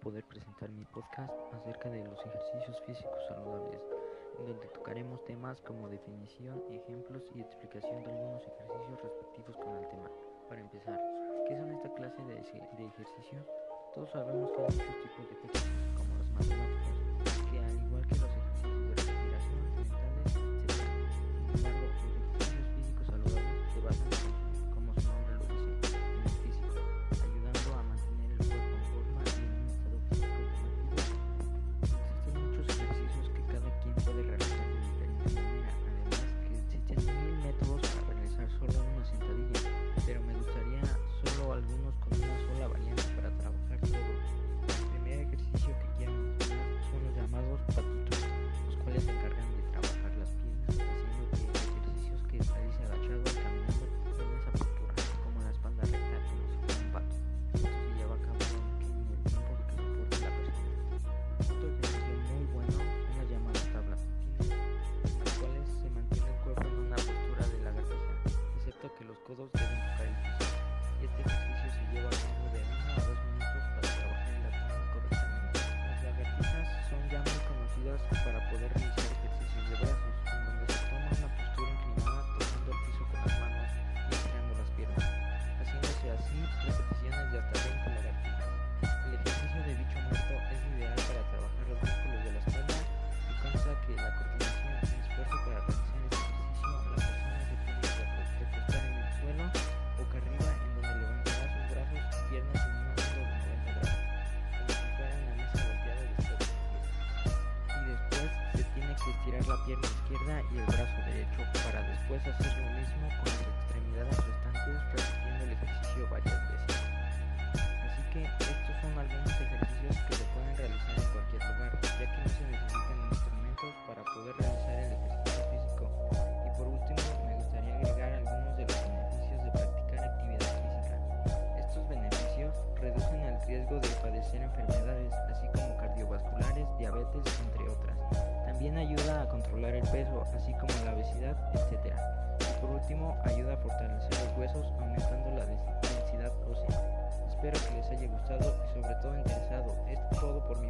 poder presentar mi podcast acerca de los ejercicios físicos saludables, en donde tocaremos temas como definición, ejemplos y explicación de algunos ejercicios respectivos con el tema. Para empezar, ¿qué son esta clase de, de ejercicios? Todos sabemos que hay muchos tipos de ejercicios, como los matemáticos, Y este ejercicio se lleva a cabo de 1 a 2 minutos para trabajar el abdomen correctamente. Las lagartijas son ya muy conocidas para poder realizar ejercicios de brazos, estirar la pierna izquierda y el brazo derecho para después hacer lo mismo con las extremidades restantes repitiendo el ejercicio varias veces. Así que estos son algunos ejercicios que se pueden realizar en cualquier lugar, ya que no se necesitan instrumentos para poder realizar el ejercicio físico. Y por último, me gustaría agregar algunos de los beneficios de practicar actividad física. Estos beneficios reducen el riesgo de padecer enfermedades, controlar el peso, así como la obesidad, etc. Y por último, ayuda a fortalecer los huesos, aumentando la densidad ósea. Espero que les haya gustado y sobre todo interesado. Es todo por mi.